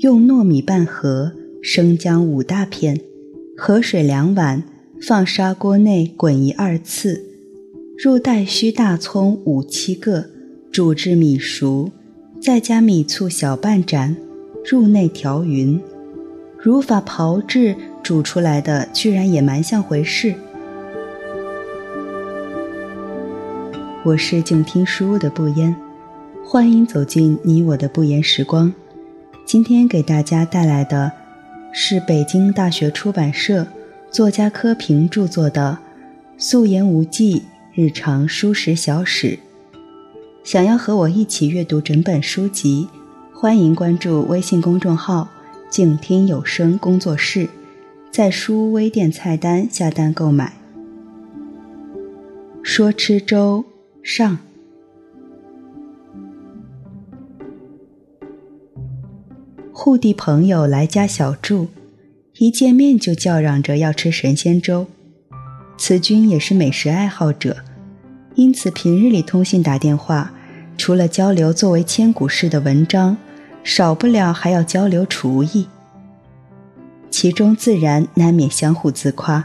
用糯米半盒，生姜五大片，河水两碗，放砂锅内滚一二次，入带须大葱五七个，煮至米熟，再加米醋小半盏，入内调匀。如法炮制，煮出来的居然也蛮像回事。我是静听书屋的不言，欢迎走进你我的不言时光。今天给大家带来的是北京大学出版社作家柯平著作的《素颜无忌日常书食小史》。想要和我一起阅读整本书籍，欢迎关注微信公众号“静听有声工作室”，在书微店菜单下单购买。说吃粥。上，故地朋友来家小住，一见面就叫嚷着要吃神仙粥。此君也是美食爱好者，因此平日里通信打电话，除了交流作为千古事的文章，少不了还要交流厨艺。其中自然难免相互自夸。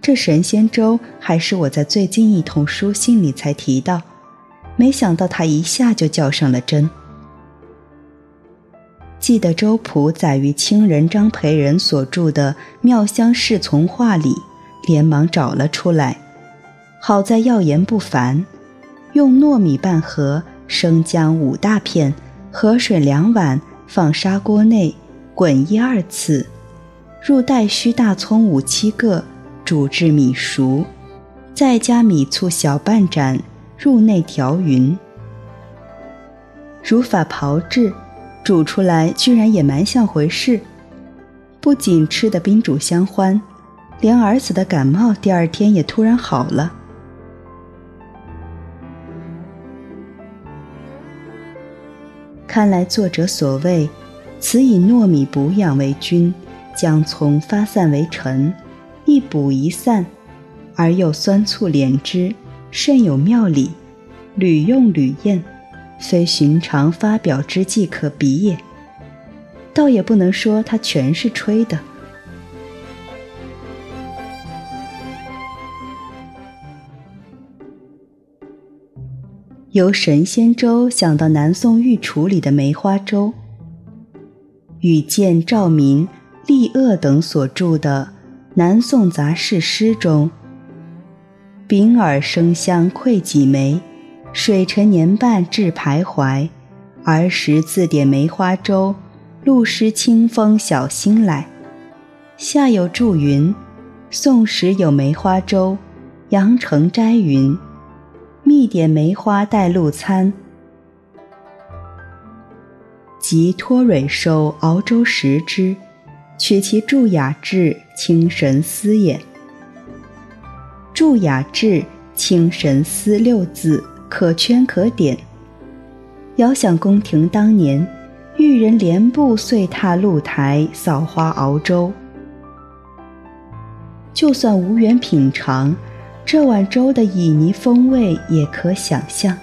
这神仙粥还是我在最近一通书信里才提到，没想到他一下就较上了真。记得粥谱载于清人张培仁所著的《妙香侍从话》里，连忙找了出来。好在药研不凡，用糯米半盒，生姜五大片，河水两碗，放砂锅内滚一二次，入带须大葱五七个。煮至米熟，再加米醋小半盏，入内调匀。如法炮制，煮出来居然也蛮像回事。不仅吃的宾主相欢，连儿子的感冒第二天也突然好了。看来作者所谓“此以糯米补养为君，将葱发散为臣”。一补一散，而又酸醋连之，甚有妙理，屡用屡验，非寻常发表之计可比也。倒也不能说他全是吹的。由神仙粥想到南宋御厨里的梅花粥，与见赵民、厉鄂等所著的。南宋杂事诗中，饼耳生香愧几枚，水沉年半至徘徊。儿时自点梅花粥，露湿清风小心来。下有注云：宋时有梅花粥，阳城斋云，蜜点梅花待露餐。即托蕊收熬粥食之。取其注雅致，清神思也。注雅致，清神思六字可圈可点。遥想宫廷当年，玉人连步碎踏露台，扫花熬粥。就算无缘品尝，这碗粥的旖旎风味也可想象。《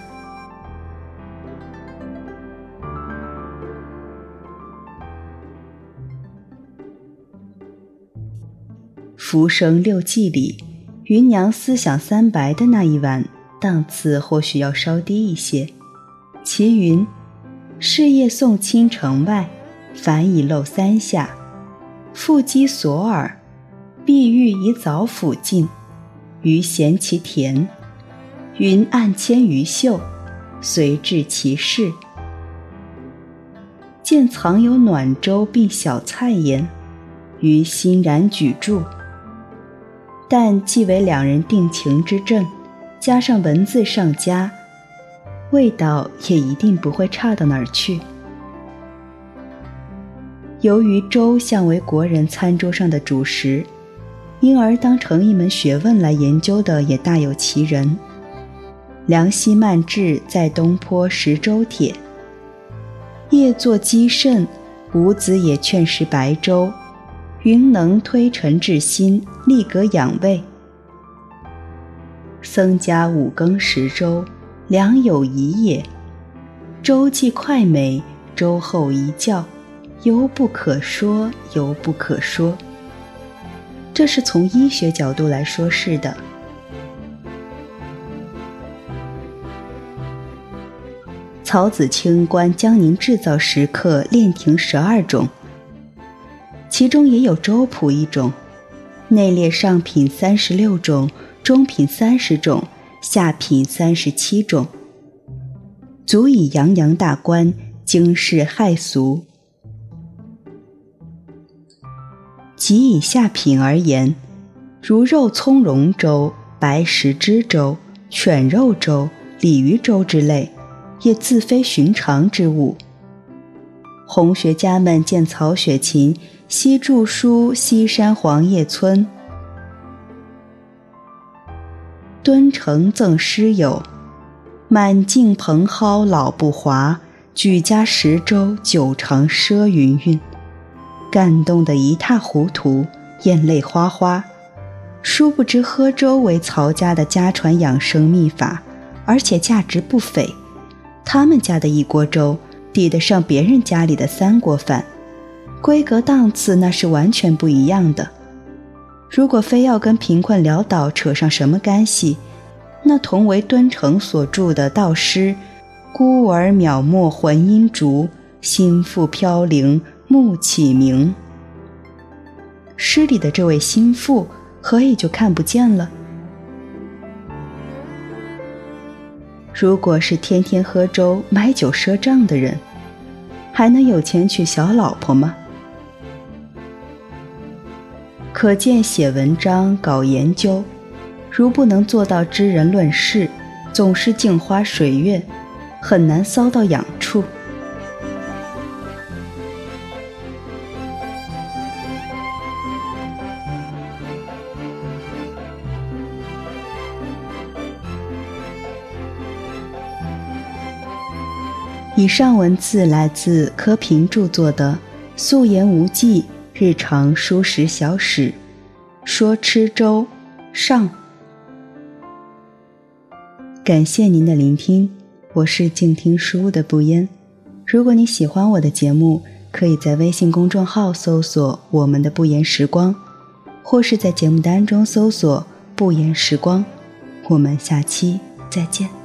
浮生六记》里，芸娘思想三白的那一碗档次或许要稍低一些。其云：“事业送亲城外，凡已漏三下。腹肌索耳，碧玉以早抚尽。余嫌其甜，云暗牵余袖，随至其室，见藏有暖粥并小菜焉，余欣然举箸。”但既为两人定情之证，加上文字上佳，味道也一定不会差到哪儿去。由于粥向为国人餐桌上的主食，因而当成一门学问来研究的也大有其人。梁溪曼志在东坡食粥帖，夜作积甚，吾子也劝食白粥。云能推陈至新，立格养胃。僧家五更食粥，良有疑也。粥既快美，粥后一觉，犹不可说，犹不可说。这是从医学角度来说是的。曹子清观江宁制造食客炼亭十二种，其中也有粥谱一种，内列上品三十六种，中品三十种，下品三十七种，足以洋洋大观，惊世骇俗。即以下品而言，如肉苁蓉粥、白石枝粥、犬肉粥、鲤鱼粥之类。也自非寻常之物。红学家们见曹雪芹西著书西山黄叶村，敦诚赠诗友，满径蓬蒿老不华，举家十粥久长赊云云，感动得一塌糊涂，眼泪哗哗。殊不知喝粥为曹家的家传养生秘法，而且价值不菲。他们家的一锅粥抵得上别人家里的三锅饭，规格档次那是完全不一样的。如果非要跟贫困潦倒扯上什么干系，那同为敦诚所著的道诗“孤儿渺漠魂音逐，心腹飘零暮启明”。诗里的这位心腹，何以就看不见了？如果是天天喝粥、买酒赊账的人，还能有钱娶小老婆吗？可见写文章、搞研究，如不能做到知人论事，总是镜花水月，很难骚到痒处。以上文字来自柯平著作的《素颜无忌日常书食小史》，说吃粥上。感谢您的聆听，我是静听书屋的不言。如果你喜欢我的节目，可以在微信公众号搜索“我们的不言时光”，或是在节目单中搜索“不言时光”。我们下期再见。